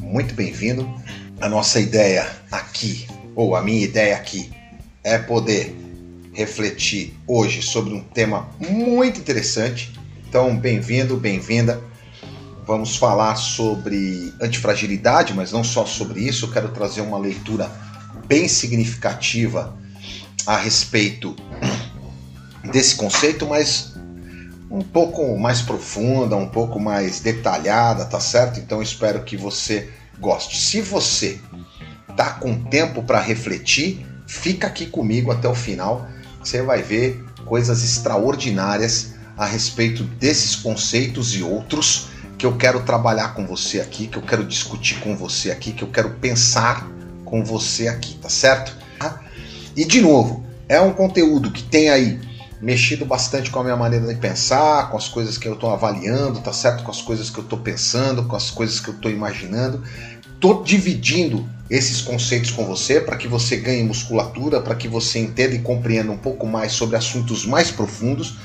Muito bem-vindo. A nossa ideia aqui, ou a minha ideia aqui, é poder refletir hoje sobre um tema muito interessante. Então, bem-vindo, bem-vinda. Vamos falar sobre antifragilidade, mas não só sobre isso. Eu quero trazer uma leitura bem significativa a respeito desse conceito, mas um pouco mais profunda, um pouco mais detalhada, tá certo? Então espero que você goste. Se você tá com tempo para refletir, fica aqui comigo até o final. Você vai ver coisas extraordinárias a respeito desses conceitos e outros que eu quero trabalhar com você aqui, que eu quero discutir com você aqui, que eu quero pensar com você aqui, tá certo? E de novo, é um conteúdo que tem aí mexido bastante com a minha maneira de pensar, com as coisas que eu estou avaliando, tá certo? Com as coisas que eu estou pensando, com as coisas que eu estou imaginando. Estou dividindo esses conceitos com você para que você ganhe musculatura, para que você entenda e compreenda um pouco mais sobre assuntos mais profundos.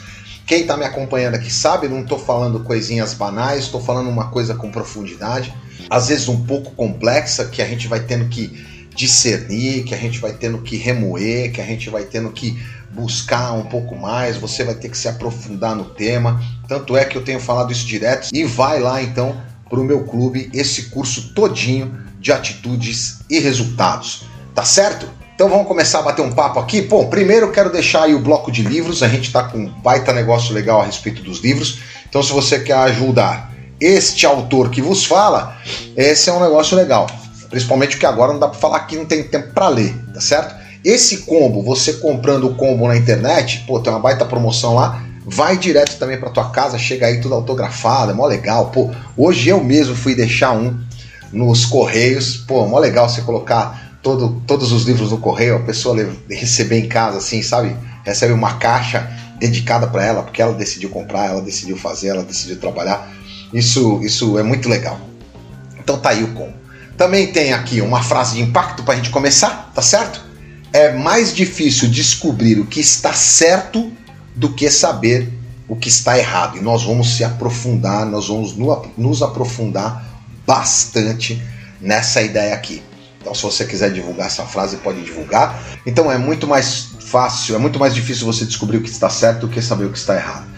Quem está me acompanhando aqui sabe, não estou falando coisinhas banais, estou falando uma coisa com profundidade, às vezes um pouco complexa, que a gente vai tendo que discernir, que a gente vai tendo que remoer, que a gente vai tendo que buscar um pouco mais, você vai ter que se aprofundar no tema. Tanto é que eu tenho falado isso direto. E vai lá então para o meu clube esse curso todinho de atitudes e resultados. Tá certo? Então vamos começar a bater um papo aqui. Bom, primeiro eu quero deixar aí o bloco de livros. A gente está com um baita negócio legal a respeito dos livros. Então se você quer ajudar este autor que vos fala, esse é um negócio legal. Principalmente porque agora não dá para falar que não tem tempo para ler, tá certo? Esse combo, você comprando o combo na internet, pô, tem uma baita promoção lá, vai direto também para tua casa, chega aí tudo autografado, é mó legal. Pô, hoje eu mesmo fui deixar um nos correios, pô, mó legal você colocar todo, todos os livros no correio, a pessoa receber em casa assim, sabe? Recebe uma caixa dedicada para ela, porque ela decidiu comprar, ela decidiu fazer, ela decidiu trabalhar. Isso, isso é muito legal. Então tá aí o combo. Também tem aqui uma frase de impacto para a gente começar, tá certo? É mais difícil descobrir o que está certo do que saber o que está errado. E nós vamos se aprofundar, nós vamos nos aprofundar bastante nessa ideia aqui. Então, se você quiser divulgar essa frase, pode divulgar. Então, é muito mais fácil, é muito mais difícil você descobrir o que está certo do que saber o que está errado.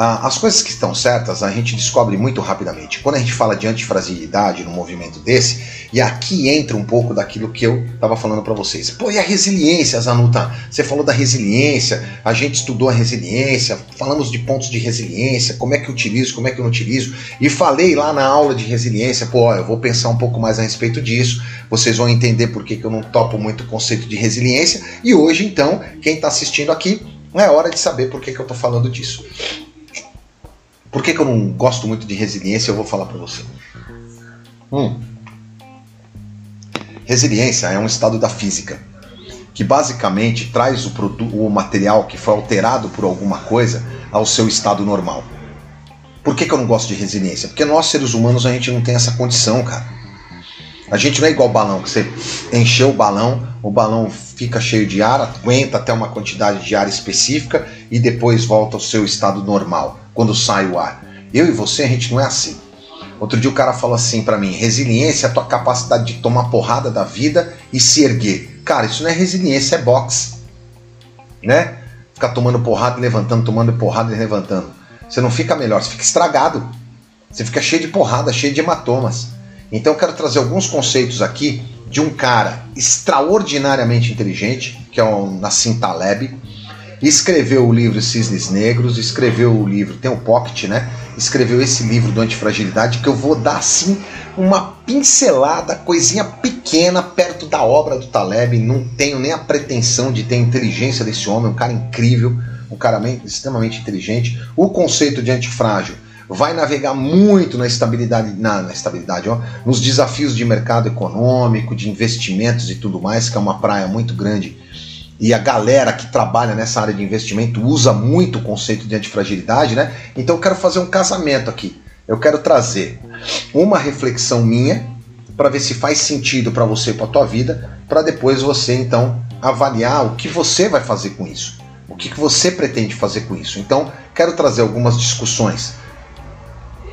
Ah, as coisas que estão certas a gente descobre muito rapidamente. Quando a gente fala de antifragilidade num movimento desse, e aqui entra um pouco daquilo que eu estava falando para vocês. Pô, e a resiliência, Zanuta? Você falou da resiliência, a gente estudou a resiliência, falamos de pontos de resiliência, como é que eu utilizo, como é que eu não utilizo, e falei lá na aula de resiliência, pô, eu vou pensar um pouco mais a respeito disso, vocês vão entender por que, que eu não topo muito o conceito de resiliência, e hoje então, quem está assistindo aqui, é hora de saber por que, que eu estou falando disso. Por que, que eu não gosto muito de resiliência? Eu vou falar para você. Hum. Resiliência é um estado da física que basicamente traz o, o material que foi alterado por alguma coisa ao seu estado normal. Por que, que eu não gosto de resiliência? Porque nós, seres humanos, a gente não tem essa condição, cara. A gente não é igual balão, que você encheu o balão, o balão fica cheio de ar, aguenta até uma quantidade de ar específica e depois volta ao seu estado normal quando sai o ar. Eu e você, a gente não é assim. Outro dia o cara falou assim para mim: resiliência é a tua capacidade de tomar porrada da vida e se erguer. Cara, isso não é resiliência, é boxe. Né? Ficar tomando porrada e levantando, tomando porrada e levantando. Você não fica melhor, você fica estragado. Você fica cheio de porrada, cheio de hematomas. Então eu quero trazer alguns conceitos aqui de um cara extraordinariamente inteligente, que é o Nassim Taleb, escreveu o livro Cisnes Negros, escreveu o livro, tem o Pocket, né? Escreveu esse livro do Antifragilidade que eu vou dar assim uma pincelada, coisinha pequena perto da obra do Taleb. Não tenho nem a pretensão de ter a inteligência desse homem, um cara incrível, um cara extremamente inteligente. O conceito de antifrágil vai navegar muito na estabilidade, na, na, estabilidade, ó, nos desafios de mercado econômico, de investimentos e tudo mais, que é uma praia muito grande e a galera que trabalha nessa área de investimento usa muito o conceito de antifragilidade, né? Então eu quero fazer um casamento aqui. Eu quero trazer uma reflexão minha para ver se faz sentido para você, para a tua vida, para depois você então avaliar o que você vai fazer com isso. O que, que você pretende fazer com isso? Então, quero trazer algumas discussões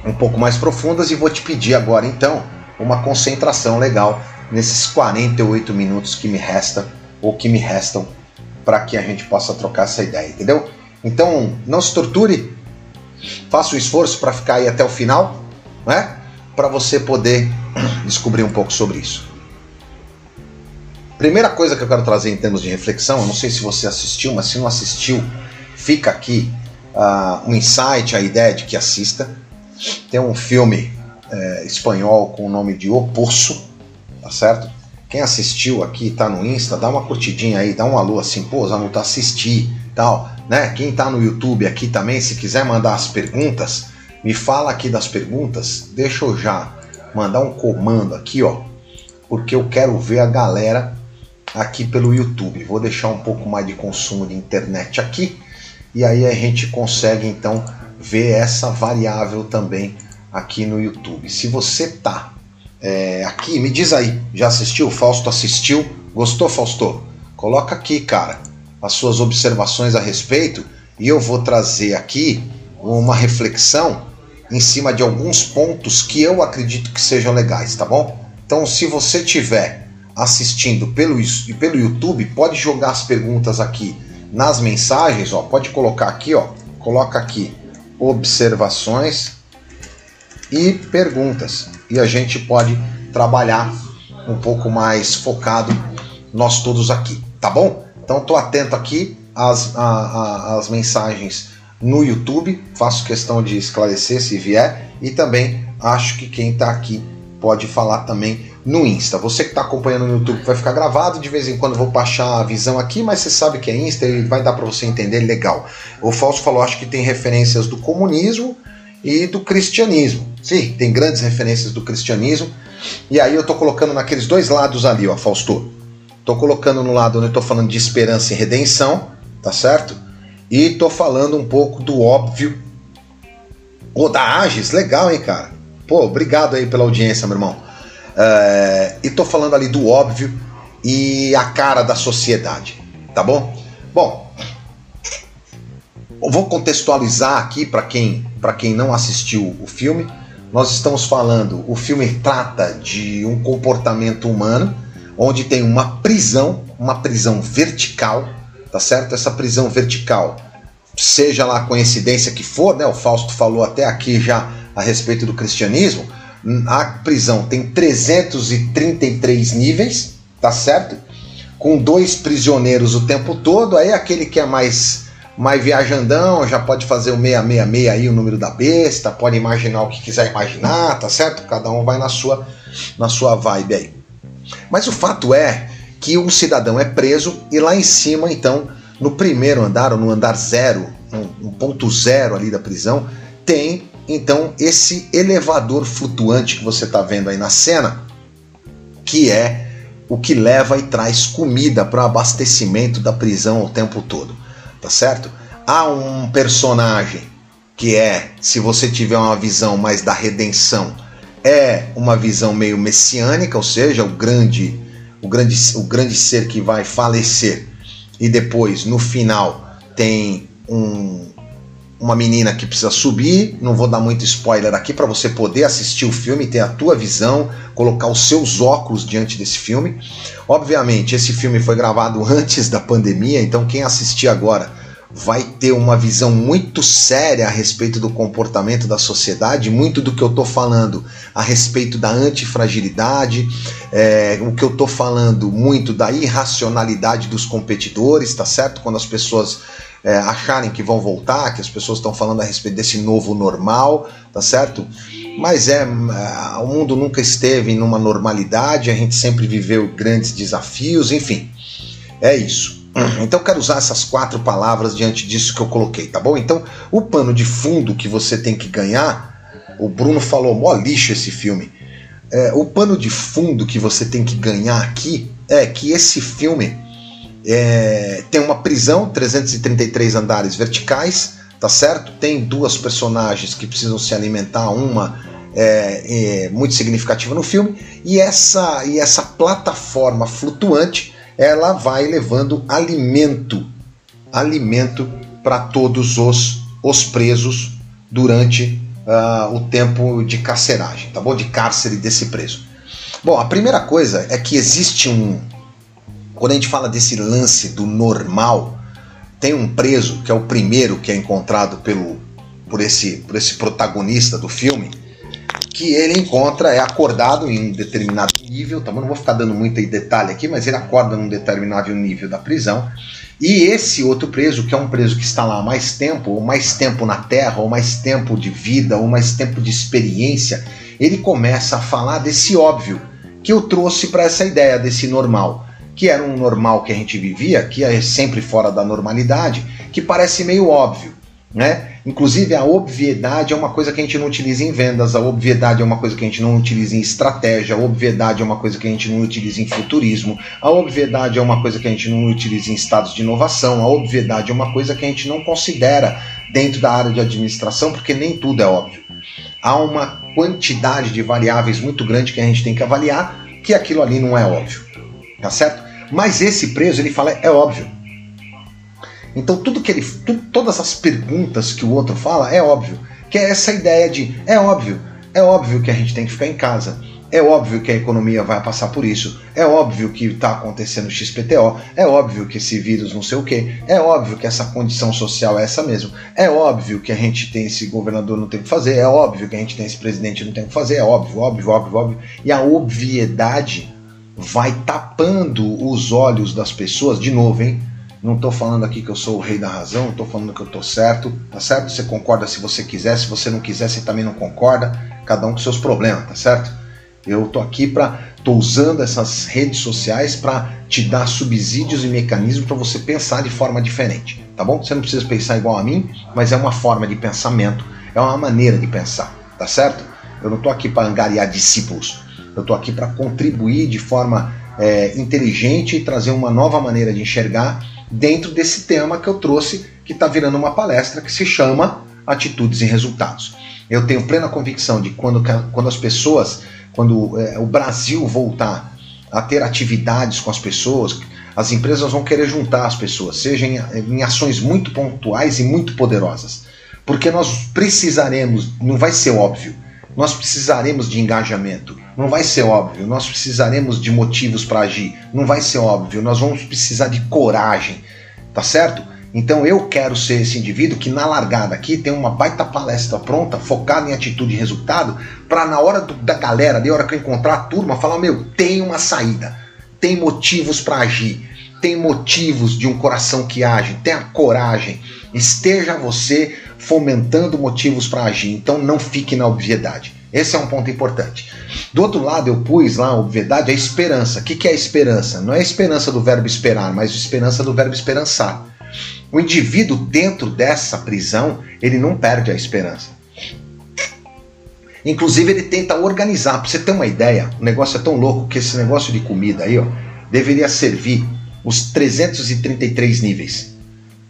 um pouco mais profundas e vou te pedir agora então uma concentração legal nesses 48 minutos que me resta ou que me restam para que a gente possa trocar essa ideia, entendeu? Então, não se torture, faça o esforço para ficar aí até o final, né? Para você poder descobrir um pouco sobre isso. Primeira coisa que eu quero trazer em termos de reflexão, eu não sei se você assistiu, mas se não assistiu, fica aqui uh, um insight, a ideia de que assista. Tem um filme é, espanhol com o nome de O Poço, tá certo? Quem assistiu aqui, tá no Insta, dá uma curtidinha aí, dá um alô assim, pô, tá assistir, tal, né? Quem tá no YouTube aqui também, se quiser mandar as perguntas, me fala aqui das perguntas, deixa eu já mandar um comando aqui, ó, porque eu quero ver a galera aqui pelo YouTube. Vou deixar um pouco mais de consumo de internet aqui e aí a gente consegue então ver essa variável também aqui no YouTube. Se você tá é, aqui, me diz aí, já assistiu? Fausto assistiu? Gostou, Fausto? Coloca aqui, cara, as suas observações a respeito e eu vou trazer aqui uma reflexão em cima de alguns pontos que eu acredito que sejam legais, tá bom? Então, se você tiver assistindo pelo, pelo YouTube, pode jogar as perguntas aqui nas mensagens, ó, pode colocar aqui, ó, coloca aqui observações e perguntas e a gente pode trabalhar um pouco mais focado nós todos aqui, tá bom? Então tô atento aqui às, às mensagens no YouTube, faço questão de esclarecer se vier e também acho que quem está aqui pode falar também no Insta. Você que está acompanhando no YouTube vai ficar gravado, de vez em quando vou baixar a visão aqui, mas você sabe que é Insta e vai dar para você entender legal. O Falso falou, acho que tem referências do comunismo e do cristianismo. Sim, tem grandes referências do cristianismo. E aí eu estou colocando naqueles dois lados ali, ó, Fausto. Estou colocando no lado onde eu estou falando de esperança e redenção, tá certo? E estou falando um pouco do óbvio. Ô, da Agis, legal, hein, cara? Pô, obrigado aí pela audiência, meu irmão. É, e estou falando ali do óbvio e a cara da sociedade, tá bom? Bom, vou contextualizar aqui para quem, quem não assistiu o filme. Nós estamos falando, o filme trata de um comportamento humano onde tem uma prisão, uma prisão vertical, tá certo? Essa prisão vertical, seja lá a coincidência que for, né? O Fausto falou até aqui já a respeito do cristianismo. A prisão tem 333 níveis, tá certo? Com dois prisioneiros o tempo todo. Aí aquele que é mais mais viajandão, já pode fazer o 666 aí, o número da besta, pode imaginar o que quiser imaginar, tá certo? Cada um vai na sua, na sua vibe aí. Mas o fato é que um cidadão é preso e lá em cima, então, no primeiro andar, ou no andar zero, um, ponto zero ali da prisão, tem então esse elevador flutuante que você está vendo aí na cena, que é o que leva e traz comida para o abastecimento da prisão o tempo todo tá certo? Há um personagem que é, se você tiver uma visão mais da redenção, é uma visão meio messiânica, ou seja, o grande, o grande, o grande ser que vai falecer e depois no final tem um, uma menina que precisa subir. Não vou dar muito spoiler aqui para você poder assistir o filme, ter a tua visão, colocar os seus óculos diante desse filme. Obviamente, esse filme foi gravado antes da pandemia, então quem assistir agora vai ter uma visão muito séria a respeito do comportamento da sociedade, muito do que eu estou falando a respeito da antifragilidade, é, o que eu estou falando muito da irracionalidade dos competidores, tá certo? Quando as pessoas é, acharem que vão voltar, que as pessoas estão falando a respeito desse novo normal, tá certo? Mas é, é, o mundo nunca esteve numa normalidade, a gente sempre viveu grandes desafios, enfim, é isso. Então eu quero usar essas quatro palavras diante disso que eu coloquei, tá bom? Então, o pano de fundo que você tem que ganhar, o Bruno falou, mó lixo esse filme. É, o pano de fundo que você tem que ganhar aqui é que esse filme é, tem uma prisão, 333 andares verticais, tá certo? Tem duas personagens que precisam se alimentar, uma é, é, muito significativa no filme, e essa, e essa plataforma flutuante ela vai levando alimento, alimento para todos os, os presos durante uh, o tempo de carceragem, tá bom? De cárcere desse preso. Bom, a primeira coisa é que existe um. Quando a gente fala desse lance do normal, tem um preso que é o primeiro que é encontrado pelo, por, esse, por esse protagonista do filme, que ele encontra, é acordado em um determinado nível, tá? não vou ficar dando muito detalhe aqui, mas ele acorda num determinado nível da prisão. E esse outro preso, que é um preso que está lá há mais tempo, ou mais tempo na Terra, ou mais tempo de vida, ou mais tempo de experiência, ele começa a falar desse óbvio que eu trouxe para essa ideia desse normal, que era um normal que a gente vivia, que é sempre fora da normalidade, que parece meio óbvio, né? Inclusive, a obviedade é uma coisa que a gente não utiliza em vendas, a obviedade é uma coisa que a gente não utiliza em estratégia, a obviedade é uma coisa que a gente não utiliza em futurismo, a obviedade é uma coisa que a gente não utiliza em estados de inovação, a obviedade é uma coisa que a gente não considera dentro da área de administração, porque nem tudo é óbvio. Há uma quantidade de variáveis muito grande que a gente tem que avaliar que aquilo ali não é óbvio, tá certo? Mas esse preso ele fala é óbvio. Então tudo que ele, tu, todas as perguntas que o outro fala é óbvio, que é essa ideia de é óbvio, é óbvio que a gente tem que ficar em casa, é óbvio que a economia vai passar por isso, é óbvio que está acontecendo XPTO, é óbvio que esse vírus não sei o que, é óbvio que essa condição social é essa mesmo, é óbvio que a gente tem esse governador não tem o que fazer, é óbvio que a gente tem esse presidente não tem o que fazer, é óbvio, óbvio, óbvio, óbvio, e a obviedade vai tapando os olhos das pessoas, de novo, hein? Não estou falando aqui que eu sou o rei da razão, estou falando que eu estou certo, tá certo? Você concorda se você quiser, se você não quiser, você também não concorda, cada um com seus problemas, tá certo? Eu estou aqui para, estou usando essas redes sociais para te dar subsídios e mecanismos para você pensar de forma diferente, tá bom? Você não precisa pensar igual a mim, mas é uma forma de pensamento, é uma maneira de pensar, tá certo? Eu não estou aqui para angariar discípulos, eu estou aqui para contribuir de forma é, inteligente e trazer uma nova maneira de enxergar dentro desse tema que eu trouxe, que está virando uma palestra que se chama Atitudes e Resultados. Eu tenho plena convicção de quando, quando as pessoas, quando é, o Brasil voltar a ter atividades com as pessoas, as empresas vão querer juntar as pessoas, seja em, em ações muito pontuais e muito poderosas. Porque nós precisaremos, não vai ser óbvio, nós precisaremos de engajamento. Não vai ser óbvio. Nós precisaremos de motivos para agir. Não vai ser óbvio. Nós vamos precisar de coragem. Tá certo? Então eu quero ser esse indivíduo que na largada aqui tem uma baita palestra pronta, focada em atitude e resultado, para na hora do, da galera, na hora que eu encontrar a turma, falar: meu, tem uma saída, tem motivos para agir, tem motivos de um coração que age, tenha coragem, esteja você fomentando motivos para agir. Então não fique na obviedade. Esse é um ponto importante. Do outro lado, eu pus lá obviedade, a esperança. O que, que é a esperança? Não é a esperança do verbo esperar, mas a esperança do verbo esperançar. O indivíduo dentro dessa prisão, ele não perde a esperança. Inclusive, ele tenta organizar. Para você ter uma ideia, o negócio é tão louco que esse negócio de comida aí, ó, deveria servir os 333 níveis.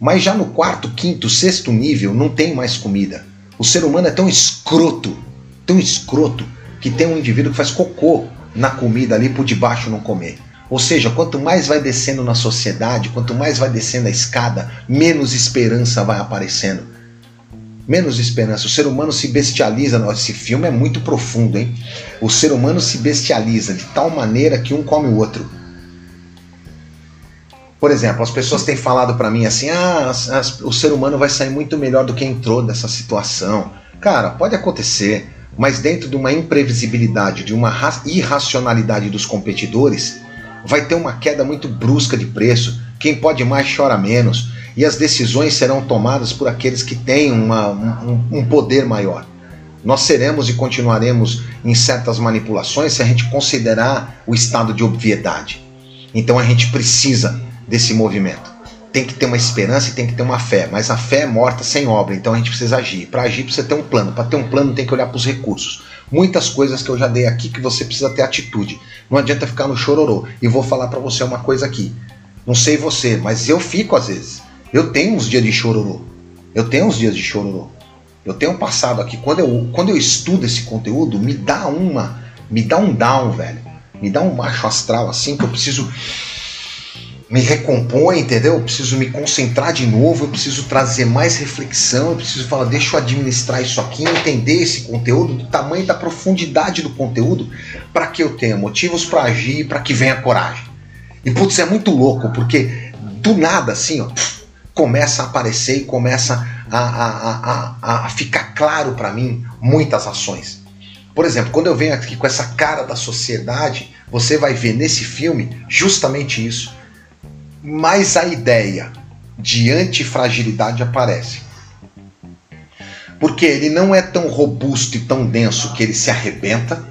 Mas já no quarto, quinto, sexto nível não tem mais comida. O ser humano é tão escroto, tão escroto, que tem um indivíduo que faz cocô na comida ali por debaixo não comer. Ou seja, quanto mais vai descendo na sociedade, quanto mais vai descendo a escada, menos esperança vai aparecendo. Menos esperança. O ser humano se bestializa. Esse filme é muito profundo, hein? O ser humano se bestializa de tal maneira que um come o outro. Por exemplo, as pessoas têm falado para mim assim: ah, as, as, o ser humano vai sair muito melhor do que entrou dessa situação. Cara, pode acontecer, mas dentro de uma imprevisibilidade, de uma irracionalidade dos competidores, vai ter uma queda muito brusca de preço. Quem pode mais chora menos. E as decisões serão tomadas por aqueles que têm uma, um, um poder maior. Nós seremos e continuaremos em certas manipulações se a gente considerar o estado de obviedade. Então a gente precisa desse movimento. Tem que ter uma esperança e tem que ter uma fé, mas a fé é morta sem obra, então a gente precisa agir. Para agir precisa ter um plano, para ter um plano tem que olhar para os recursos. Muitas coisas que eu já dei aqui que você precisa ter atitude. Não adianta ficar no chororô. E vou falar para você uma coisa aqui. Não sei você, mas eu fico às vezes. Eu tenho uns dias de chororô. Eu tenho uns dias de chororô. Eu tenho passado aqui. Quando eu, quando eu estudo esse conteúdo, me dá uma. Me dá um down, velho. Me dá um macho astral assim que eu preciso me recompõe, entendeu? Eu preciso me concentrar de novo, eu preciso trazer mais reflexão, eu preciso falar, deixa eu administrar isso aqui, entender esse conteúdo, do tamanho da profundidade do conteúdo, para que eu tenha motivos para agir, para que venha coragem. E putz, é muito louco, porque do nada, assim, ó, começa a aparecer e começa a, a, a, a ficar claro para mim muitas ações. Por exemplo, quando eu venho aqui com essa cara da sociedade, você vai ver nesse filme justamente isso mais a ideia de antifragilidade aparece. Porque ele não é tão robusto e tão denso que ele se arrebenta,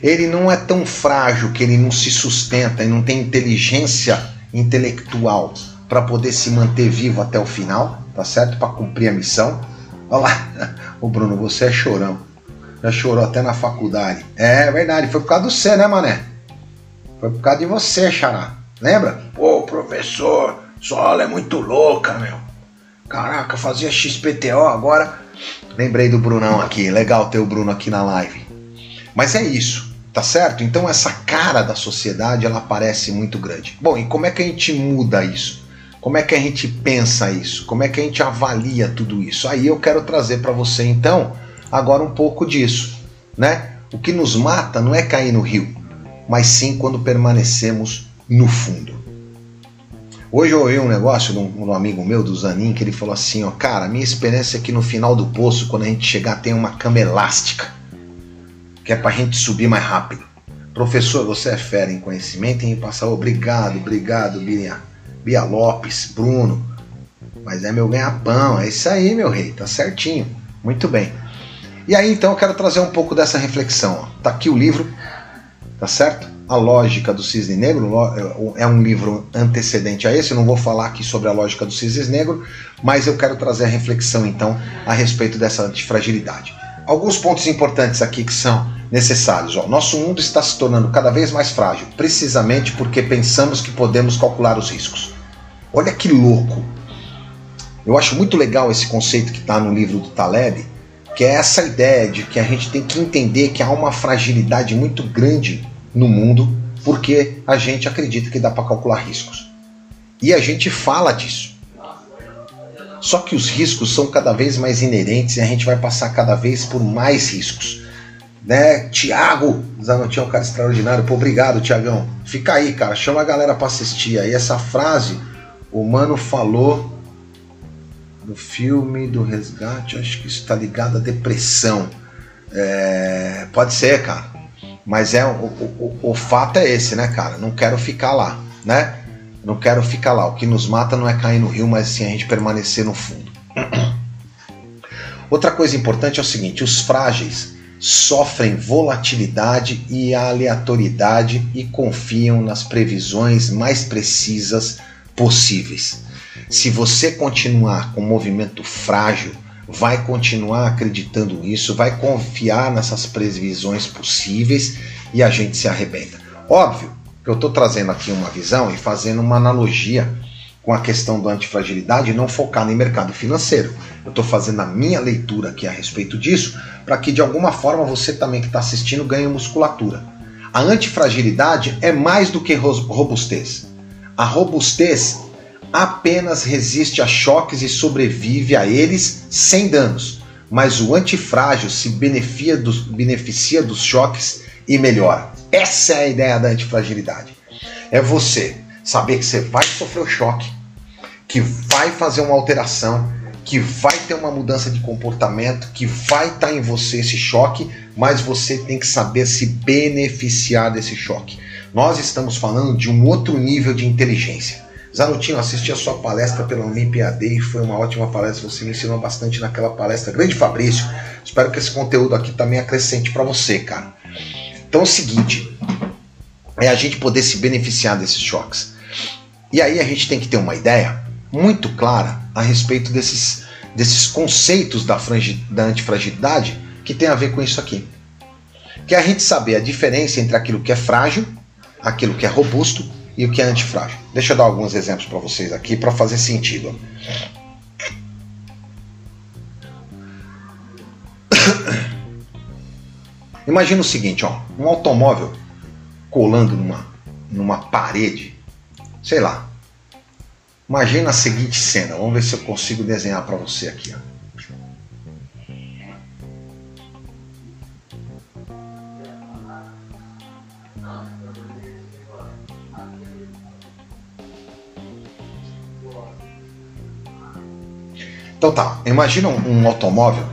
ele não é tão frágil que ele não se sustenta e não tem inteligência intelectual para poder se manter vivo até o final, tá certo? Para cumprir a missão. Olha lá, o Bruno, você é chorão. Já chorou até na faculdade. É verdade, foi por causa do você, né, mané? Foi por causa de você, Xará. Lembra? Pô, professor, sua aula é muito louca, meu. Caraca, fazia XPTO agora. Lembrei do Brunão aqui. Legal ter o Bruno aqui na live. Mas é isso, tá certo? Então essa cara da sociedade ela parece muito grande. Bom, e como é que a gente muda isso? Como é que a gente pensa isso? Como é que a gente avalia tudo isso? Aí eu quero trazer para você então agora um pouco disso, né? O que nos mata não é cair no rio, mas sim quando permanecemos no fundo. Hoje eu ouvi um negócio de um, um, amigo meu, do Zanin, que ele falou assim: ó, cara, minha experiência é que no final do poço, quando a gente chegar, tem uma cama elástica, que é pra gente subir mais rápido. Professor, você é fera em conhecimento e em passar. Obrigado, obrigado, Bia, Bia Lopes, Bruno. Mas é meu ganha-pão, é isso aí, meu rei, tá certinho. Muito bem. E aí então eu quero trazer um pouco dessa reflexão. Ó. Tá aqui o livro, tá certo? A Lógica do Cisne Negro, é um livro antecedente a esse, não vou falar aqui sobre a lógica do cisne negro, mas eu quero trazer a reflexão então a respeito dessa antifragilidade. Alguns pontos importantes aqui que são necessários. Ó. Nosso mundo está se tornando cada vez mais frágil, precisamente porque pensamos que podemos calcular os riscos. Olha que louco! Eu acho muito legal esse conceito que está no livro do Taleb, que é essa ideia de que a gente tem que entender que há uma fragilidade muito grande no mundo porque a gente acredita que dá para calcular riscos. E a gente fala disso. Só que os riscos são cada vez mais inerentes e a gente vai passar cada vez por mais riscos. Né? Tiago Zanotinho é um cara extraordinário. Pô, obrigado, Tiagão. Fica aí, cara. Chama a galera para assistir aí. Essa frase, o mano falou no filme do resgate. Acho que isso está ligado à depressão. É... Pode ser, cara. Mas é o, o, o, fato é esse, né, cara? Não quero ficar lá, né? Não quero ficar lá. O que nos mata não é cair no rio, mas sim a gente permanecer no fundo. Outra coisa importante é o seguinte: os frágeis sofrem volatilidade e aleatoriedade e confiam nas previsões mais precisas possíveis. Se você continuar com um movimento frágil, vai continuar acreditando nisso, vai confiar nessas previsões possíveis e a gente se arrebenta. Óbvio que eu estou trazendo aqui uma visão e fazendo uma analogia com a questão da antifragilidade e não focar no mercado financeiro. Eu estou fazendo a minha leitura aqui a respeito disso para que de alguma forma você também que está assistindo ganhe musculatura. A antifragilidade é mais do que robustez. A robustez apenas resiste a choques e sobrevive a eles sem danos, mas o antifrágil se beneficia dos, beneficia dos choques e melhora. Essa é a ideia da antifragilidade. É você saber que você vai sofrer o choque, que vai fazer uma alteração, que vai ter uma mudança de comportamento, que vai estar em você esse choque, mas você tem que saber se beneficiar desse choque. Nós estamos falando de um outro nível de inteligência. Zanutinho, assisti a sua palestra pela Olimpiada e foi uma ótima palestra. Você me ensinou bastante naquela palestra. Grande Fabrício, espero que esse conteúdo aqui também acrescente para você, cara. Então é o seguinte: é a gente poder se beneficiar desses choques. E aí a gente tem que ter uma ideia muito clara a respeito desses, desses conceitos da, da antifragilidade que tem a ver com isso aqui. Que é a gente saber a diferença entre aquilo que é frágil, aquilo que é robusto e o que é antifrágil. Deixa eu dar alguns exemplos para vocês aqui para fazer sentido. Imagina o seguinte, ó, um automóvel colando numa, numa parede, sei lá, Imagina a seguinte cena. Vamos ver se eu consigo desenhar para você aqui. Ó. Então tá, imagina um, um automóvel.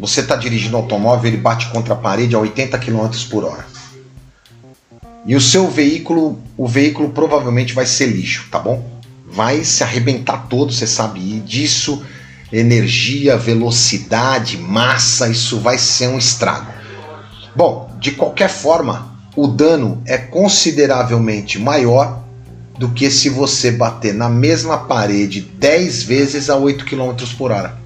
Você está dirigindo um automóvel, ele bate contra a parede a 80 km por hora. E o seu veículo, o veículo provavelmente vai ser lixo, tá bom? Vai se arrebentar todo, você sabe disso. Energia, velocidade, massa, isso vai ser um estrago. Bom, de qualquer forma, o dano é consideravelmente maior do que se você bater na mesma parede 10 vezes a 8 km por hora.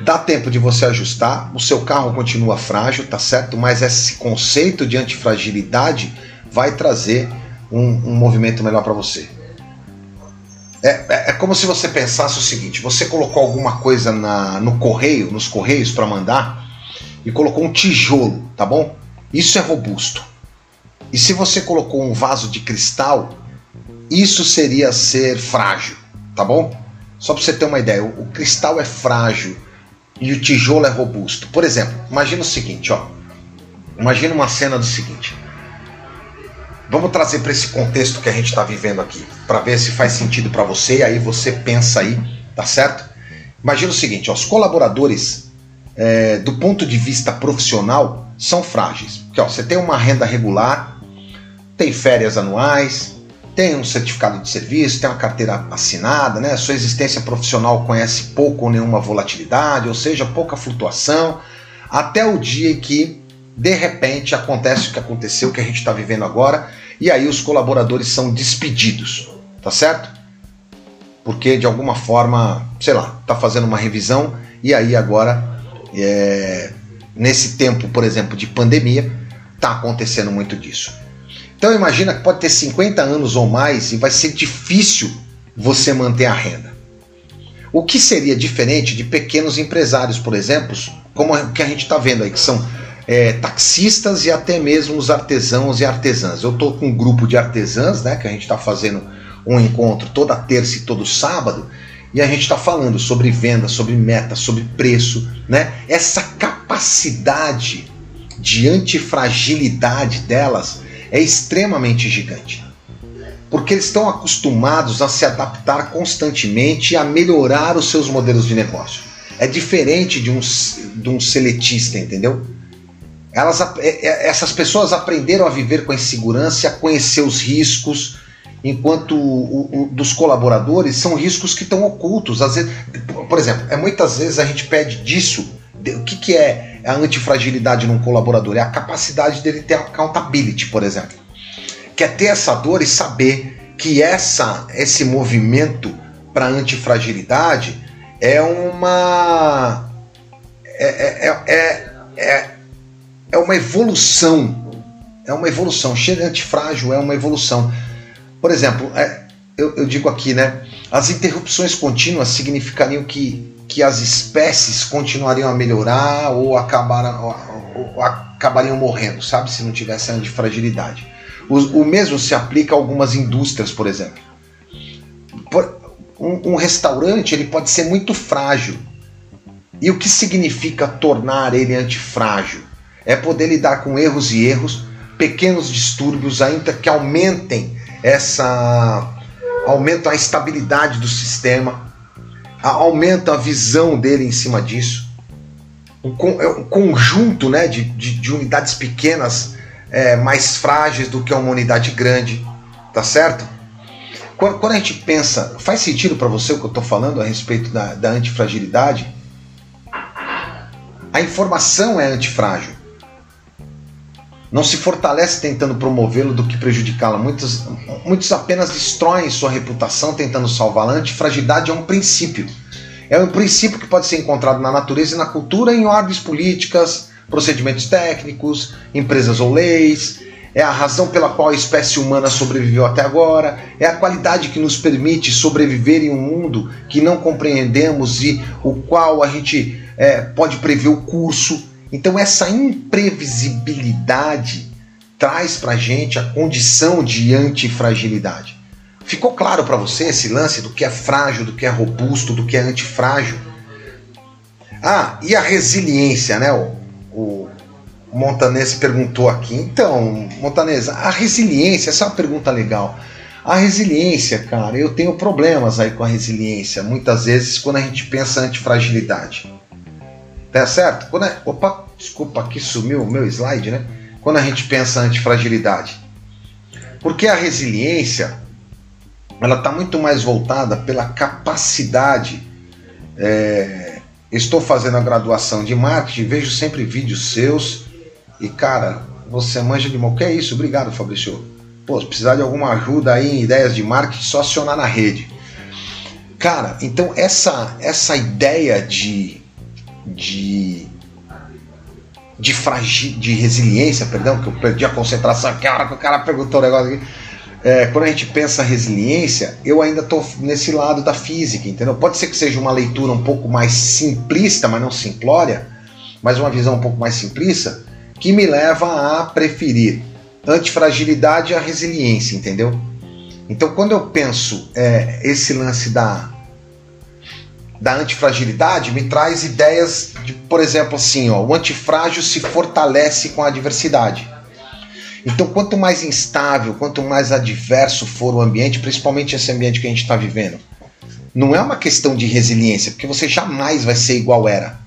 Dá tempo de você ajustar, o seu carro continua frágil, tá certo? Mas esse conceito de antifragilidade vai trazer um, um movimento melhor para você. É, é, é, como se você pensasse o seguinte: você colocou alguma coisa na, no correio, nos correios para mandar e colocou um tijolo, tá bom? Isso é robusto. E se você colocou um vaso de cristal, isso seria ser frágil, tá bom? Só para você ter uma ideia, o, cristal é frágil e o tijolo é robusto. Por exemplo, imagina o seguinte, ó. Imagina uma cena do seguinte. Vamos trazer para esse contexto que a gente está vivendo aqui, para ver se faz sentido para você. Aí você pensa aí, tá certo? Imagina o seguinte: ó, os colaboradores, é, do ponto de vista profissional, são frágeis. Porque ó, você tem uma renda regular, tem férias anuais, tem um certificado de serviço, tem uma carteira assinada, né? Sua existência profissional conhece pouco ou nenhuma volatilidade, ou seja, pouca flutuação, até o dia que de repente acontece o que aconteceu, o que a gente está vivendo agora, e aí os colaboradores são despedidos, tá certo? Porque de alguma forma, sei lá, tá fazendo uma revisão e aí agora, é, nesse tempo, por exemplo, de pandemia, tá acontecendo muito disso. Então imagina que pode ter 50 anos ou mais e vai ser difícil você manter a renda. O que seria diferente de pequenos empresários, por exemplo, como o que a gente está vendo aí, que são é, taxistas e até mesmo os artesãos e artesãs. Eu estou com um grupo de artesãs, né, que a gente está fazendo um encontro toda terça e todo sábado, e a gente está falando sobre venda, sobre meta, sobre preço, né? Essa capacidade de antifragilidade delas é extremamente gigante. Porque eles estão acostumados a se adaptar constantemente e a melhorar os seus modelos de negócio. É diferente de um, de um seletista, entendeu? Elas, é, é, essas pessoas aprenderam a viver com a insegurança, a conhecer os riscos, enquanto o, o, dos colaboradores são riscos que estão ocultos. Às vezes, por exemplo, é muitas vezes a gente pede disso. O que, que é a antifragilidade num colaborador? É a capacidade dele ter accountability, por exemplo. Que é ter essa dor e saber que essa, esse movimento para antifragilidade é uma. É, é, é, é, é uma evolução. É uma evolução. Chega antifrágil é uma evolução. Por exemplo, é, eu, eu digo aqui, né? As interrupções contínuas significariam que que as espécies continuariam a melhorar ou, acabaram, ou, ou acabariam morrendo, sabe? Se não tivesse a fragilidade. O, o, mesmo se aplica a algumas indústrias, por exemplo. Por, um, um restaurante ele pode ser muito frágil. E o que significa tornar ele antifrágil? É poder lidar com erros e erros, pequenos distúrbios ainda que aumentem essa aumentam a estabilidade do sistema, aumenta a visão dele em cima disso. Um, é um conjunto né, de, de, de unidades pequenas é, mais frágeis do que uma unidade grande, tá certo? Quando, quando a gente pensa, faz sentido para você o que eu estou falando a respeito da, da antifragilidade? A informação é antifrágil. Não se fortalece tentando promovê-lo do que prejudicá-la. Muitos, muitos apenas destroem sua reputação tentando salvá-la. A antifragilidade é um princípio. É um princípio que pode ser encontrado na natureza e na cultura em ordens políticas, procedimentos técnicos, empresas ou leis. É a razão pela qual a espécie humana sobreviveu até agora. É a qualidade que nos permite sobreviver em um mundo que não compreendemos e o qual a gente é, pode prever o curso então, essa imprevisibilidade traz para gente a condição de antifragilidade. Ficou claro para você esse lance do que é frágil, do que é robusto, do que é antifrágil? Ah, e a resiliência, né? O, o Montanês perguntou aqui. Então, Montanês, a resiliência, essa é uma pergunta legal. A resiliência, cara, eu tenho problemas aí com a resiliência, muitas vezes quando a gente pensa antifragilidade. Tá certo? Quando é, opa, desculpa, aqui sumiu o meu slide, né? Quando a gente pensa antifragilidade. Porque a resiliência, ela está muito mais voltada pela capacidade. É, estou fazendo a graduação de marketing, vejo sempre vídeos seus e, cara, você manja de mão. Que é isso? Obrigado, Fabrício. Pô, se precisar de alguma ajuda aí em ideias de marketing, só acionar na rede. Cara, então essa, essa ideia de, de, de, fragi, de resiliência, perdão, que eu perdi a concentração, que hora que o cara perguntou o negócio aqui. É, quando a gente pensa resiliência, eu ainda estou nesse lado da física, entendeu? Pode ser que seja uma leitura um pouco mais simplista, mas não simplória, mas uma visão um pouco mais simplista, que me leva a preferir antifragilidade à resiliência, entendeu? Então, quando eu penso é, esse lance da, da antifragilidade, me traz ideias de, por exemplo, assim, ó, o antifrágil se fortalece com a adversidade. Então, quanto mais instável, quanto mais adverso for o ambiente, principalmente esse ambiente que a gente está vivendo, não é uma questão de resiliência, porque você jamais vai ser igual era.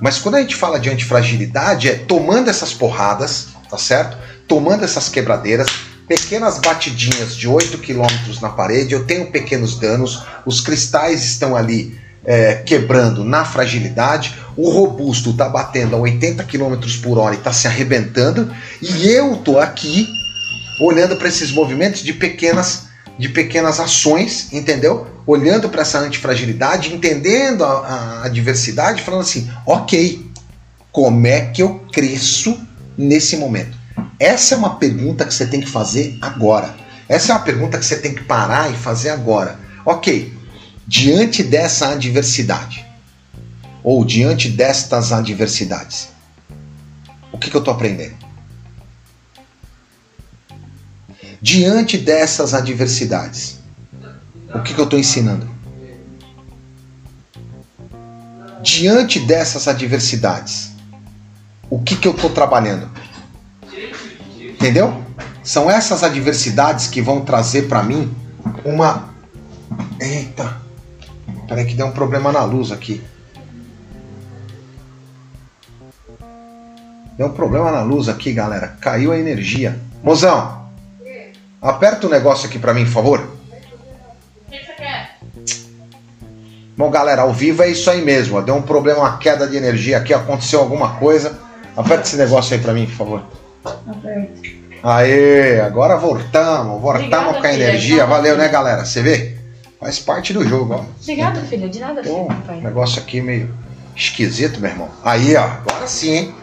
Mas quando a gente fala de antifragilidade, é tomando essas porradas, tá certo? Tomando essas quebradeiras, pequenas batidinhas de 8 km na parede, eu tenho pequenos danos, os cristais estão ali é, quebrando na fragilidade, o robusto está batendo a 80 km por hora e está se arrebentando, e eu tô aqui olhando para esses movimentos de pequenas de pequenas ações, entendeu? Olhando para essa antifragilidade, entendendo a, a diversidade, falando assim: ok, como é que eu cresço nesse momento? Essa é uma pergunta que você tem que fazer agora. Essa é uma pergunta que você tem que parar e fazer agora. Ok, diante dessa adversidade, ou diante destas adversidades, o que, que eu estou aprendendo? diante dessas adversidades? O que, que eu estou ensinando? Diante dessas adversidades, o que, que eu estou trabalhando? Entendeu? São essas adversidades que vão trazer para mim uma. Eita! Peraí, que deu um problema na luz aqui. Deu um problema na luz aqui, galera. Caiu a energia. Mozão, Aperta o negócio aqui para mim, por favor. Bom, galera, ao vivo é isso aí mesmo. Deu um problema, uma queda de energia aqui, aconteceu alguma coisa. Aperta esse negócio aí para mim, por favor. Aperto. Aê, agora voltamos, voltamos com a energia. Valeu, né, galera? Você vê? Faz parte do jogo, ó. Obrigada, filho. De nada, filho. Um negócio aqui meio esquisito, meu irmão. Aí, ó, agora sim, hein?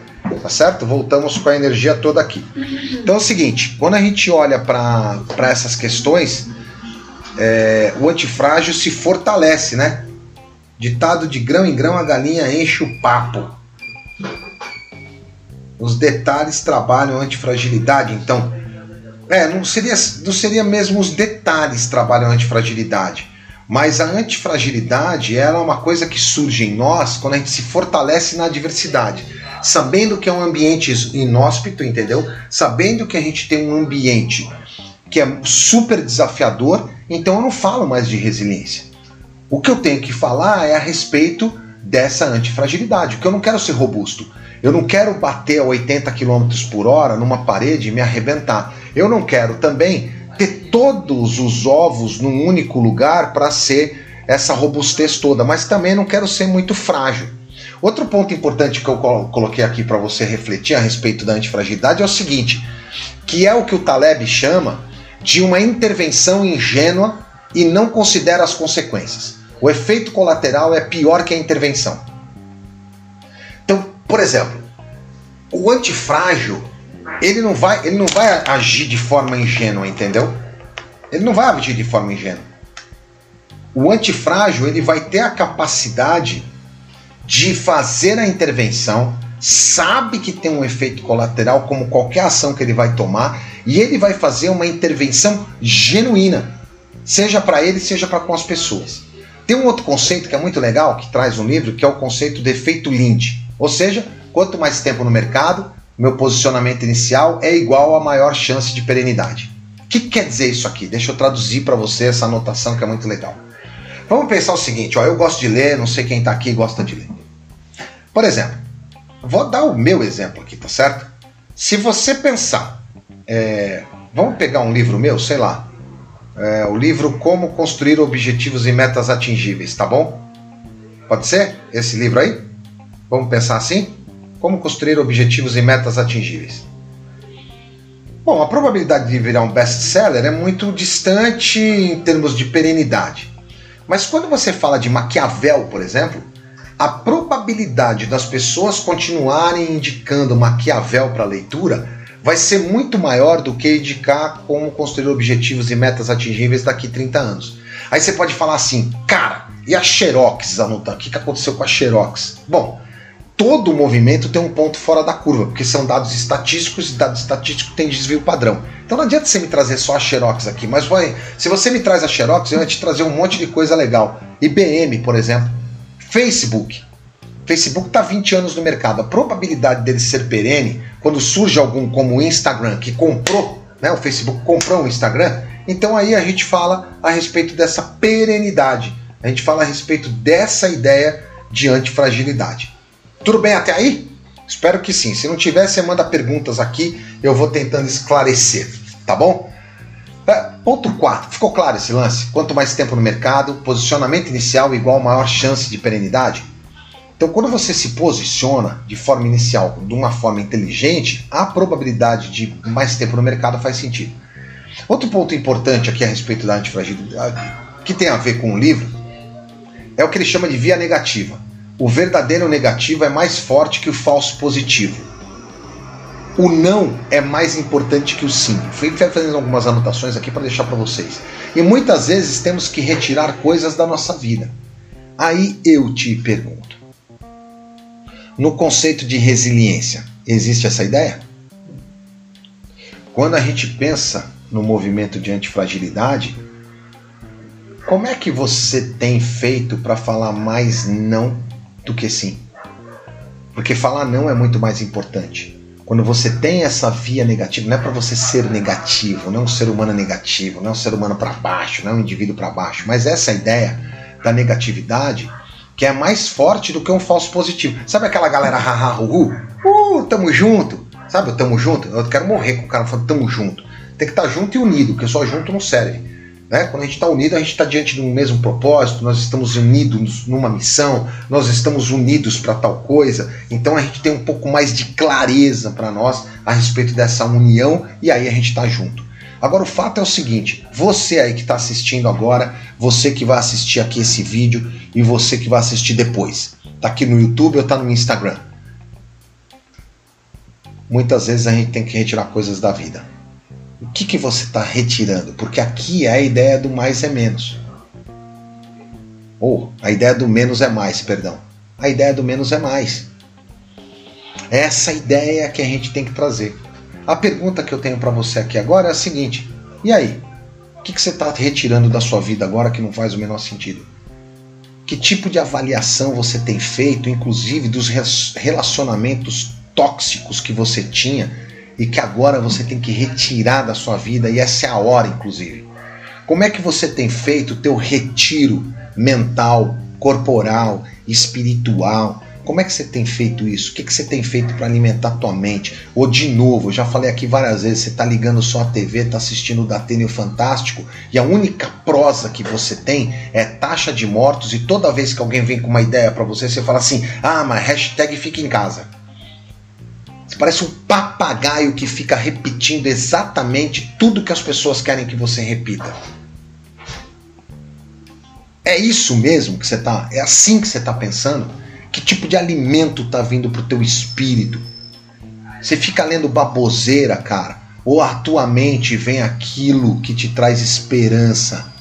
Tá certo? Voltamos com a energia toda aqui. Então é o seguinte: quando a gente olha para essas questões, é, o antifrágil se fortalece, né? Ditado de grão em grão, a galinha enche o papo. Os detalhes trabalham antifragilidade, então. É, não seria, não seria mesmo os detalhes trabalham antifragilidade. Mas a antifragilidade ela é uma coisa que surge em nós quando a gente se fortalece na adversidade sabendo que é um ambiente inóspito, entendeu? Sabendo que a gente tem um ambiente que é super desafiador, então eu não falo mais de resiliência. O que eu tenho que falar é a respeito dessa antifragilidade, porque eu não quero ser robusto. Eu não quero bater a 80 km por hora numa parede e me arrebentar. Eu não quero também ter todos os ovos num único lugar para ser essa robustez toda, mas também não quero ser muito frágil. Outro ponto importante que eu coloquei aqui para você refletir a respeito da antifragilidade é o seguinte, que é o que o Taleb chama de uma intervenção ingênua e não considera as consequências. O efeito colateral é pior que a intervenção. Então, por exemplo, o antifrágil, ele não vai, ele não vai agir de forma ingênua, entendeu? Ele não vai agir de forma ingênua. O antifrágil, ele vai ter a capacidade de fazer a intervenção, sabe que tem um efeito colateral, como qualquer ação que ele vai tomar, e ele vai fazer uma intervenção genuína. seja para ele, seja para com as pessoas. Tem um outro conceito que é muito legal, que traz um livro, que é o conceito de efeito Lindy. Ou seja, quanto mais tempo no mercado, meu posicionamento inicial é igual a maior chance de perenidade. O que quer dizer isso aqui? Deixa eu traduzir para você essa anotação que é muito legal. Vamos pensar o seguinte, ó, eu gosto de ler, não sei quem está aqui gosta de ler. Por exemplo, vou dar o meu exemplo aqui, tá certo? Se você pensar, é, vamos pegar um livro meu, sei lá, é, o livro Como Construir Objetivos e Metas Atingíveis, tá bom? Pode ser esse livro aí? Vamos pensar assim? Como construir objetivos e metas atingíveis. Bom, a probabilidade de virar um best-seller é muito distante em termos de perenidade. Mas quando você fala de Maquiavel, por exemplo, a probabilidade das pessoas continuarem indicando Maquiavel para leitura vai ser muito maior do que indicar como construir objetivos e metas atingíveis daqui 30 anos. Aí você pode falar assim, cara, e a Xerox, Anutan? O que aconteceu com a Xerox? Bom, todo movimento tem um ponto fora da curva, porque são dados estatísticos e dados estatísticos têm desvio padrão. Então não adianta você me trazer só a Xerox aqui, mas vai, se você me traz a Xerox, eu vou te trazer um monte de coisa legal. IBM, por exemplo, Facebook. Facebook está 20 anos no mercado. A probabilidade dele ser perene, quando surge algum como o Instagram, que comprou, né, o Facebook comprou o Instagram, então aí a gente fala a respeito dessa perenidade. A gente fala a respeito dessa ideia de antifragilidade. Tudo bem até aí? Espero que sim. Se não tiver, você manda perguntas aqui, eu vou tentando esclarecer, tá bom? É, ponto 4. Ficou claro esse lance? Quanto mais tempo no mercado, posicionamento inicial igual maior chance de perenidade? Então, quando você se posiciona de forma inicial, de uma forma inteligente, a probabilidade de mais tempo no mercado faz sentido. Outro ponto importante aqui a respeito da antifragilidade, que tem a ver com o livro, é o que ele chama de via negativa o verdadeiro negativo é mais forte que o falso positivo. O não é mais importante que o sim. Fui fazendo algumas anotações aqui para deixar para vocês. E muitas vezes temos que retirar coisas da nossa vida. Aí eu te pergunto: no conceito de resiliência, existe essa ideia? Quando a gente pensa no movimento de antifragilidade, como é que você tem feito para falar mais não do que sim. Porque falar não é muito mais importante. Quando você tem essa via negativa, não é para você ser negativo, não é um ser humano negativo, não é um ser humano para baixo, não é um indivíduo para baixo, mas essa ideia da negatividade que é mais forte do que um falso positivo. Sabe aquela galera haha uh, uh, tamo junto, sabe, tamo junto? Eu quero morrer com o cara falando tamo junto. Tem que estar tá junto e unido, porque só junto não serve. Né? Quando a gente está unido, a gente está diante de um mesmo propósito, nós estamos unidos numa missão, nós estamos unidos para tal coisa, então a gente tem um pouco mais de clareza para nós a respeito dessa união e aí a gente está junto. Agora o fato é o seguinte: você aí que está assistindo agora, você que vai assistir aqui esse vídeo e você que vai assistir depois, tá aqui no YouTube ou tá no Instagram. Muitas vezes a gente tem que retirar coisas da vida o que, que você está retirando? Porque aqui é a ideia do mais é menos. Ou a ideia do menos é mais, perdão. A ideia do menos é mais. Essa ideia que a gente tem que trazer. A pergunta que eu tenho para você aqui agora é a seguinte: e aí? O que, que você está retirando da sua vida agora que não faz o menor sentido? Que tipo de avaliação você tem feito, inclusive dos relacionamentos tóxicos que você tinha e que agora você tem que retirar da sua vida e essa é a hora, inclusive. Como é que você tem feito o teu retiro mental, corporal, espiritual? Como é que você tem feito isso? O que, que você tem feito para alimentar tua mente? Ou de novo, eu já falei aqui várias vezes, você está ligando só a TV, está assistindo o Datênio Fantástico e a única prosa que você tem é taxa de mortos e toda vez que alguém vem com uma ideia para você, você fala assim, ah, mas hashtag fica em casa. Parece um papagaio que fica repetindo exatamente tudo que as pessoas querem que você repita. É isso mesmo que você tá? É assim que você está pensando? Que tipo de alimento está vindo para o teu espírito? Você fica lendo baboseira, cara? Ou a tua mente vem aquilo que te traz esperança?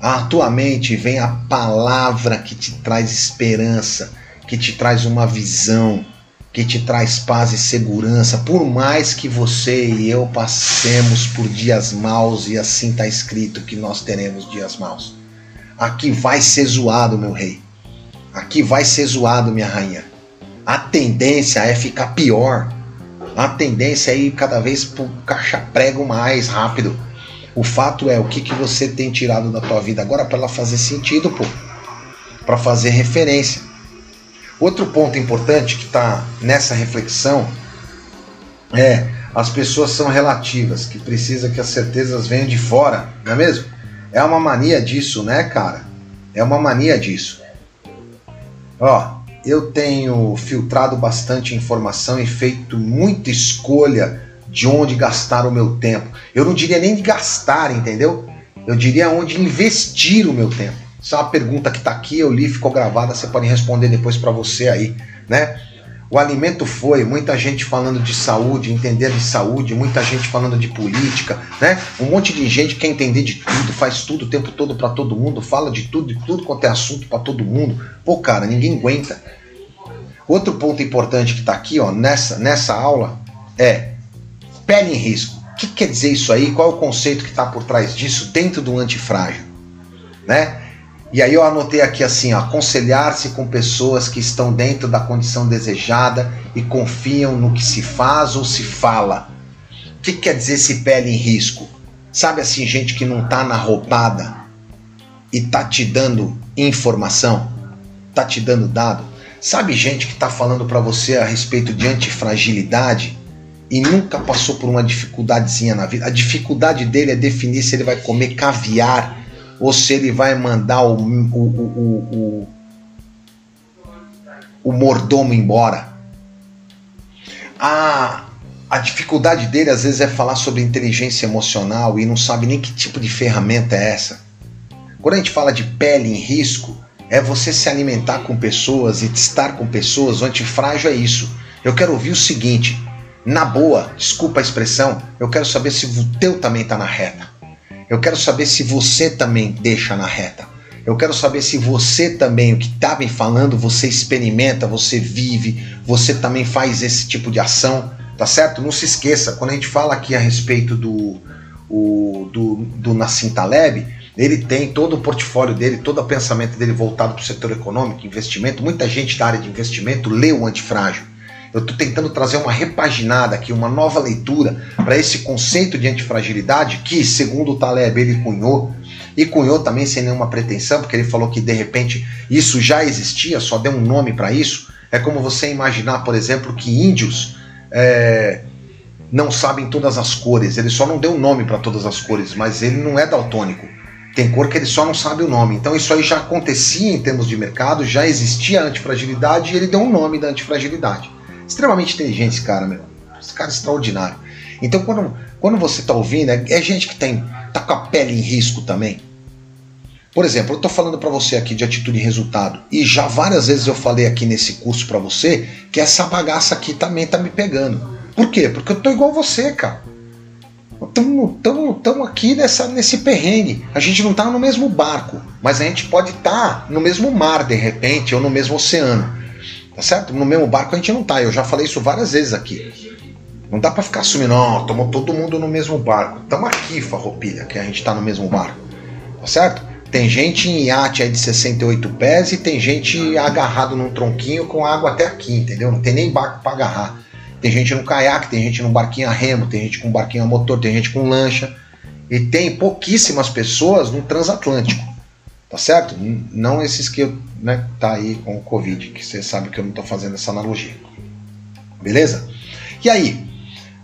A tua mente vem a palavra que te traz esperança, que te traz uma visão, que te traz paz e segurança, por mais que você e eu passemos por dias maus, e assim está escrito que nós teremos dias maus. Aqui vai ser zoado, meu rei. Aqui vai ser zoado, minha rainha. A tendência é ficar pior. A tendência é ir cada vez pro caixa prego mais rápido. O fato é o que, que você tem tirado da tua vida agora para ela fazer sentido, pô. Para fazer referência. Outro ponto importante que está nessa reflexão é as pessoas são relativas, que precisa que as certezas venham de fora, não é mesmo? É uma mania disso, né, cara? É uma mania disso. Ó, eu tenho filtrado bastante informação e feito muita escolha de onde gastar o meu tempo. Eu não diria nem de gastar, entendeu? Eu diria onde investir o meu tempo. Isso é uma pergunta que está aqui, eu li, ficou gravada, você pode responder depois para você aí, né? O alimento foi, muita gente falando de saúde, entender de saúde, muita gente falando de política, né? Um monte de gente quer entender de tudo, faz tudo o tempo todo para todo mundo, fala de tudo, de tudo quanto é assunto para todo mundo. Pô, cara, ninguém aguenta. Outro ponto importante que está aqui, ó, nessa, nessa aula é pele em risco. O que quer dizer isso aí? Qual é o conceito que está por trás disso dentro do antifrágil, né? E aí eu anotei aqui assim, aconselhar-se com pessoas que estão dentro da condição desejada e confiam no que se faz ou se fala. O que quer dizer se pele em risco? Sabe assim, gente que não tá na roubada e tá te dando informação, tá te dando dado. Sabe gente que tá falando para você a respeito de antifragilidade e nunca passou por uma dificuldadezinha na vida. A dificuldade dele é definir se ele vai comer caviar ou se ele vai mandar o, o, o, o, mordomo embora. A, a dificuldade dele às vezes é falar sobre inteligência emocional e não sabe nem que tipo de ferramenta é essa. Quando a gente fala de pele em risco, é você se alimentar com pessoas e estar com pessoas. O antifrágil é isso. Eu quero ouvir o seguinte, na boa, desculpa a expressão, eu quero saber se o teu também está na reta. Eu quero saber se você também deixa na reta. Eu quero saber se você também, o que está me falando, você experimenta, você vive, você também faz esse tipo de ação, tá certo? Não se esqueça, quando a gente fala aqui a respeito do, o, do, do Nassim Taleb, ele tem todo o portfólio dele, todo o pensamento dele voltado para o setor econômico, investimento. Muita gente da área de investimento lê o antifrágil. Eu estou tentando trazer uma repaginada aqui, uma nova leitura para esse conceito de antifragilidade que, segundo o Taleb, ele cunhou e cunhou também sem nenhuma pretensão, porque ele falou que de repente isso já existia, só deu um nome para isso. É como você imaginar, por exemplo, que índios é, não sabem todas as cores. Ele só não deu um nome para todas as cores, mas ele não é daltônico. Tem cor que ele só não sabe o nome. Então isso aí já acontecia em termos de mercado, já existia a antifragilidade e ele deu um nome da antifragilidade extremamente inteligente esse cara, meu. Esse cara é extraordinário. Então, quando, quando você está ouvindo, é, é, gente que tem tá com a pele em risco também. Por exemplo, eu estou falando para você aqui de atitude e resultado, e já várias vezes eu falei aqui nesse curso para você que essa bagaça aqui também tá me pegando. Por quê? Porque eu tô igual você, cara. Estamos aqui nessa, nesse perrengue. A gente não está no mesmo barco, mas a gente pode estar tá no mesmo mar de repente, ou no mesmo oceano. Tá certo? No mesmo barco a gente não tá. Eu já falei isso várias vezes aqui. Não dá para ficar assumindo, não, estamos todo mundo no mesmo barco. Estamos aqui, farroupilha, que a gente está no mesmo barco. Tá certo? Tem gente em iate aí de 68 pés e tem gente agarrado num tronquinho com água até aqui, entendeu? Não tem nem barco para agarrar. Tem gente no caiaque, tem gente no barquinho a remo, tem gente com barquinho a motor, tem gente com lancha. E tem pouquíssimas pessoas no transatlântico. Tá certo? Não esses que né, tá aí com o Covid, que você sabe que eu não estou fazendo essa analogia. Beleza? E aí,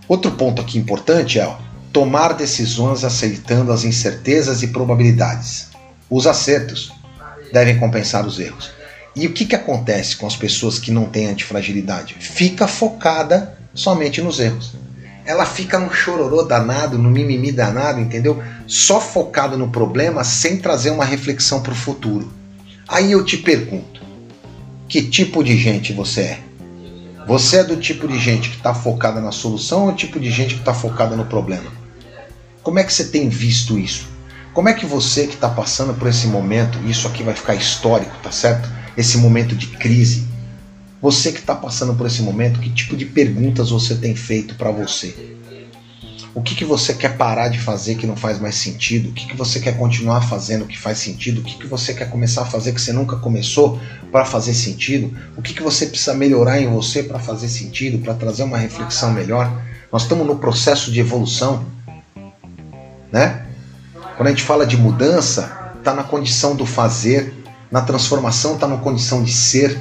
outro ponto aqui importante é ó, tomar decisões aceitando as incertezas e probabilidades. Os acertos devem compensar os erros. E o que, que acontece com as pessoas que não têm antifragilidade? Fica focada somente nos erros ela fica no chororô danado, no mimimi danado, entendeu? Só focado no problema sem trazer uma reflexão para o futuro. Aí eu te pergunto: que tipo de gente você é? Você é do tipo de gente que está focada na solução ou é tipo de gente que está focada no problema? Como é que você tem visto isso? Como é que você que está passando por esse momento, isso aqui vai ficar histórico, tá certo? Esse momento de crise, Você que está passando por esse momento, que tipo de perguntas você tem feito para você? O que, que você quer parar de fazer que não faz mais sentido? O que, que você quer continuar fazendo que faz sentido? O que, que você quer começar a fazer que você nunca começou para fazer sentido? O que, que você precisa melhorar em você para fazer sentido, para trazer uma reflexão melhor? Nós estamos no processo de evolução, né? Quando a gente fala de mudança, está na condição do fazer, na transformação está na condição de ser.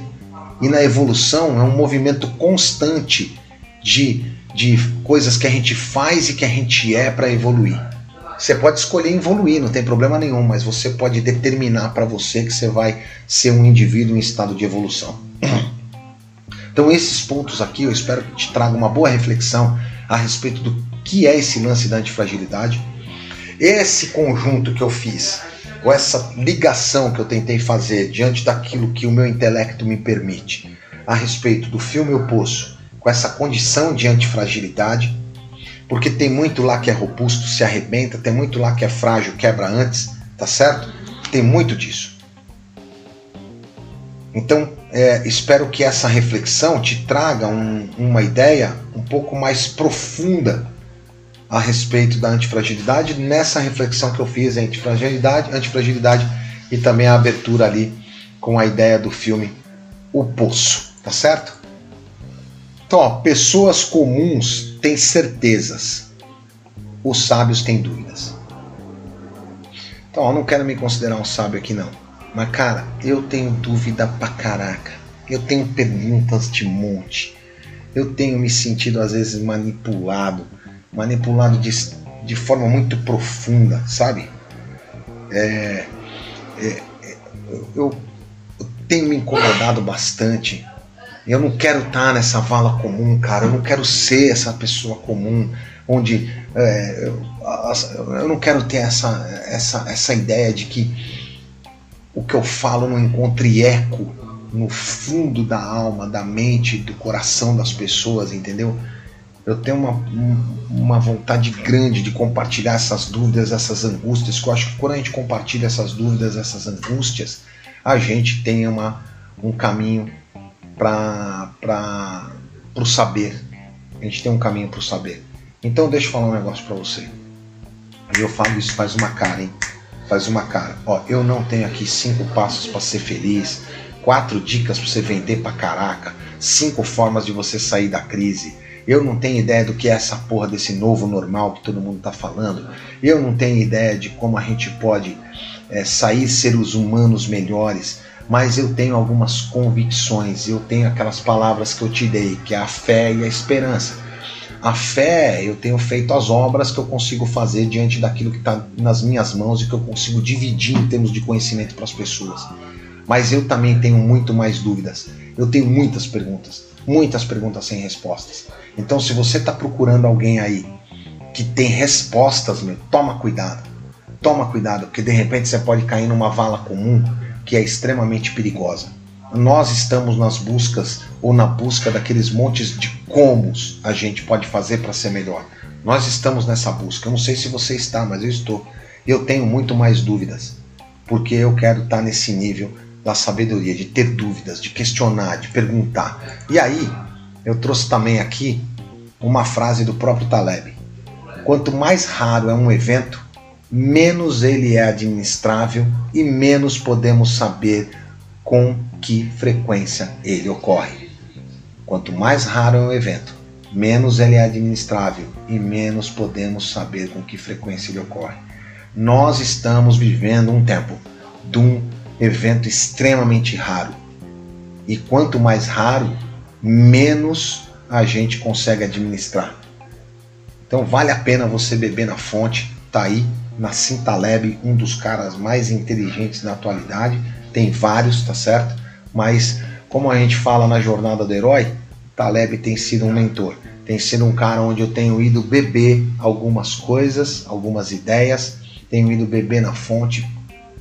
E na evolução é um movimento constante de, de coisas que a gente faz e que a gente é para evoluir. Você pode escolher evoluir, não tem problema nenhum, mas você pode determinar para você que você vai ser um indivíduo em estado de evolução. Então, esses pontos aqui eu espero que te traga uma boa reflexão a respeito do que é esse lance da antifragilidade. Esse conjunto que eu fiz ou essa ligação que eu tentei fazer diante daquilo que o meu intelecto me permite a respeito do filme O Poço, com essa condição de antifragilidade, porque tem muito lá que é robusto, se arrebenta, tem muito lá que é frágil, quebra antes, tá certo? Tem muito disso. Então, é, espero que essa reflexão te traga um, uma ideia um pouco mais profunda a respeito da antifragilidade nessa reflexão que eu fiz entre fragilidade, antifragilidade e também a abertura ali com a ideia do filme O Poço, tá certo? Então, ó, pessoas comuns têm certezas, os sábios têm dúvidas. Então, eu não quero me considerar um sábio aqui não, mas cara, eu tenho dúvida pra caraca, eu tenho perguntas de monte, eu tenho me sentido às vezes manipulado manipulado de, de forma muito profunda, sabe? É, é, é eu, eu, tenho me incomodado bastante. Eu não quero estar nessa vala comum, cara. Eu não quero ser essa pessoa comum, onde é, eu, eu não quero ter essa, essa, essa ideia de que o que eu falo não encontre eco no fundo da alma, da mente, do coração das pessoas, entendeu? eu tenho uma, uma vontade grande de compartilhar essas dúvidas, essas angústias, que eu acho que quando a gente compartilha essas dúvidas, essas angústias, a gente tem uma, um caminho para o saber. A gente tem um caminho para o saber. Então deixa eu falar um negócio para você. Eu falo isso faz uma cara, hein? Faz uma cara. Ó, eu não tenho aqui cinco passos para ser feliz, quatro dicas para você vender para caraca, cinco formas de você sair da crise eu não tenho ideia do que é essa porra desse novo normal que todo mundo está falando. Eu não tenho ideia de como a gente pode é, sair seres humanos melhores. Mas eu tenho algumas convicções. Eu tenho aquelas palavras que eu te dei, que é a fé e a esperança. A fé, eu tenho feito as obras que eu consigo fazer diante daquilo que está nas minhas mãos e que eu consigo dividir em termos de conhecimento para as pessoas. Mas eu também tenho muito mais dúvidas. Eu tenho muitas perguntas, muitas perguntas sem respostas. Então, se você está procurando alguém aí que tem respostas, meu, toma cuidado. Toma cuidado, porque de repente você pode cair numa vala comum que é extremamente perigosa. Nós estamos nas buscas ou na busca daqueles montes de comos a gente pode fazer para ser melhor. Nós estamos nessa busca. Eu não sei se você está, mas eu estou. Eu tenho muito mais dúvidas, porque eu quero estar nesse nível da sabedoria, de ter dúvidas, de questionar, de perguntar. E aí, eu trouxe também aqui uma frase do próprio Taleb. Quanto mais raro é um evento, menos ele é administrável e menos podemos saber com que frequência ele ocorre. Quanto mais raro é um evento, menos ele é administrável e menos podemos saber com que frequência ele ocorre. Nós estamos vivendo um tempo de um evento extremamente raro. E quanto mais raro, menos a gente consegue administrar. Então vale a pena você beber na fonte, tá aí na Cintaleb, um dos caras mais inteligentes da atualidade. Tem vários, tá certo? Mas como a gente fala na jornada do herói, Taleb tem sido um mentor. Tem sido um cara onde eu tenho ido beber algumas coisas, algumas ideias, tenho ido beber na fonte,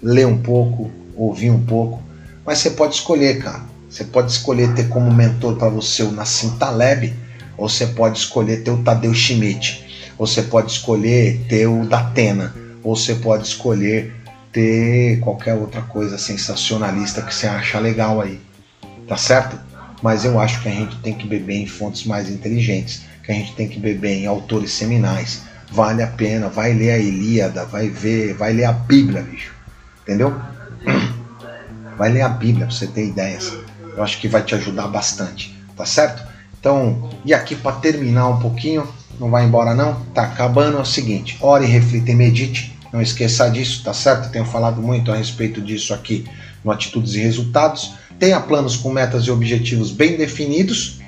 ler um pouco, ouvir um pouco. Mas você pode escolher, cara. Você pode escolher ter como mentor para você o Nassim Taleb, ou você pode escolher ter o Tadeu Schmidt, ou você pode escolher ter o Datena, ou você pode escolher ter qualquer outra coisa sensacionalista que você acha legal aí. Tá certo? mas eu acho que a gente tem que beber em fontes mais inteligentes, que a gente tem que beber em autores seminais. Vale a pena, vai ler a Ilíada, vai ver, vai ler a Bíblia, bicho. Entendeu? Vai ler a Bíblia para você ter ideias. Eu acho que vai te ajudar bastante, tá certo? Então, e aqui para terminar um pouquinho, não vai embora não? Tá acabando é o seguinte: ore, reflita e medite. Não esqueça disso, tá certo? Tenho falado muito a respeito disso aqui no Atitudes e Resultados. Tenha planos com metas e objetivos bem definidos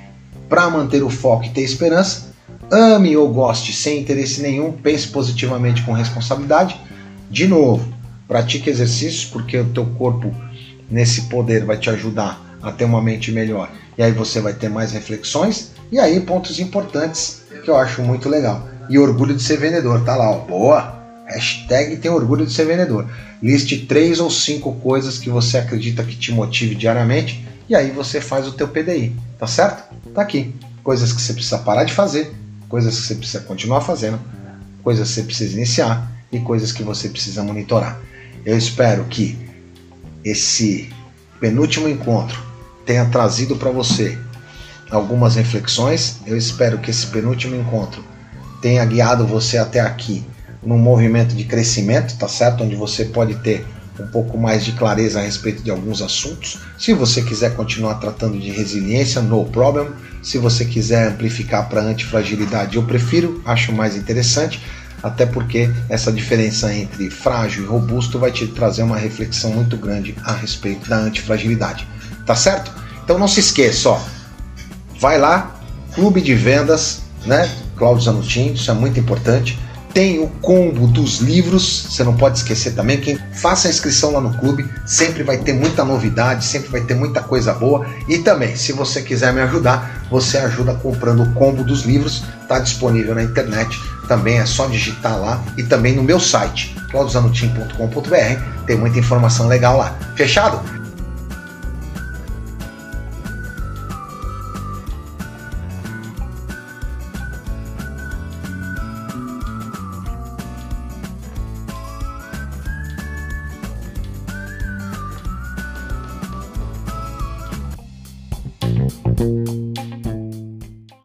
para manter o foco e ter esperança. Ame ou goste sem interesse nenhum, pense positivamente com responsabilidade. De novo, pratique exercícios porque o teu corpo nesse poder vai te ajudar a ter uma mente melhor. E aí você vai ter mais reflexões e aí pontos importantes que eu acho muito legal. E orgulho de ser vendedor, tá lá, ó. Boa! Hashtag tem orgulho de ser vendedor. Liste três ou cinco coisas que você acredita que te motive diariamente e aí você faz o teu PDI, tá certo? Tá aqui. Coisas que você precisa parar de fazer, coisas que você precisa continuar fazendo, coisas que você precisa iniciar e coisas que você precisa monitorar. Eu espero que esse penúltimo encontro tenha trazido para você algumas reflexões. Eu espero que esse penúltimo encontro tenha guiado você até aqui num movimento de crescimento, tá certo? Onde você pode ter um pouco mais de clareza a respeito de alguns assuntos. Se você quiser continuar tratando de resiliência, no problem. Se você quiser amplificar para antifragilidade, eu prefiro, acho mais interessante, até porque essa diferença entre frágil e robusto vai te trazer uma reflexão muito grande a respeito da antifragilidade. Tá certo? Então não se esqueça, ó. Vai lá, clube de vendas, né? Cláudio Zanutin, isso é muito importante. Tem o combo dos livros, você não pode esquecer também. Quem faça a inscrição lá no clube, sempre vai ter muita novidade, sempre vai ter muita coisa boa. E também, se você quiser me ajudar, você ajuda comprando o combo dos livros, está disponível na internet. Também é só digitar lá e também no meu site, claudizanutim.com.br, tem muita informação legal lá. Fechado?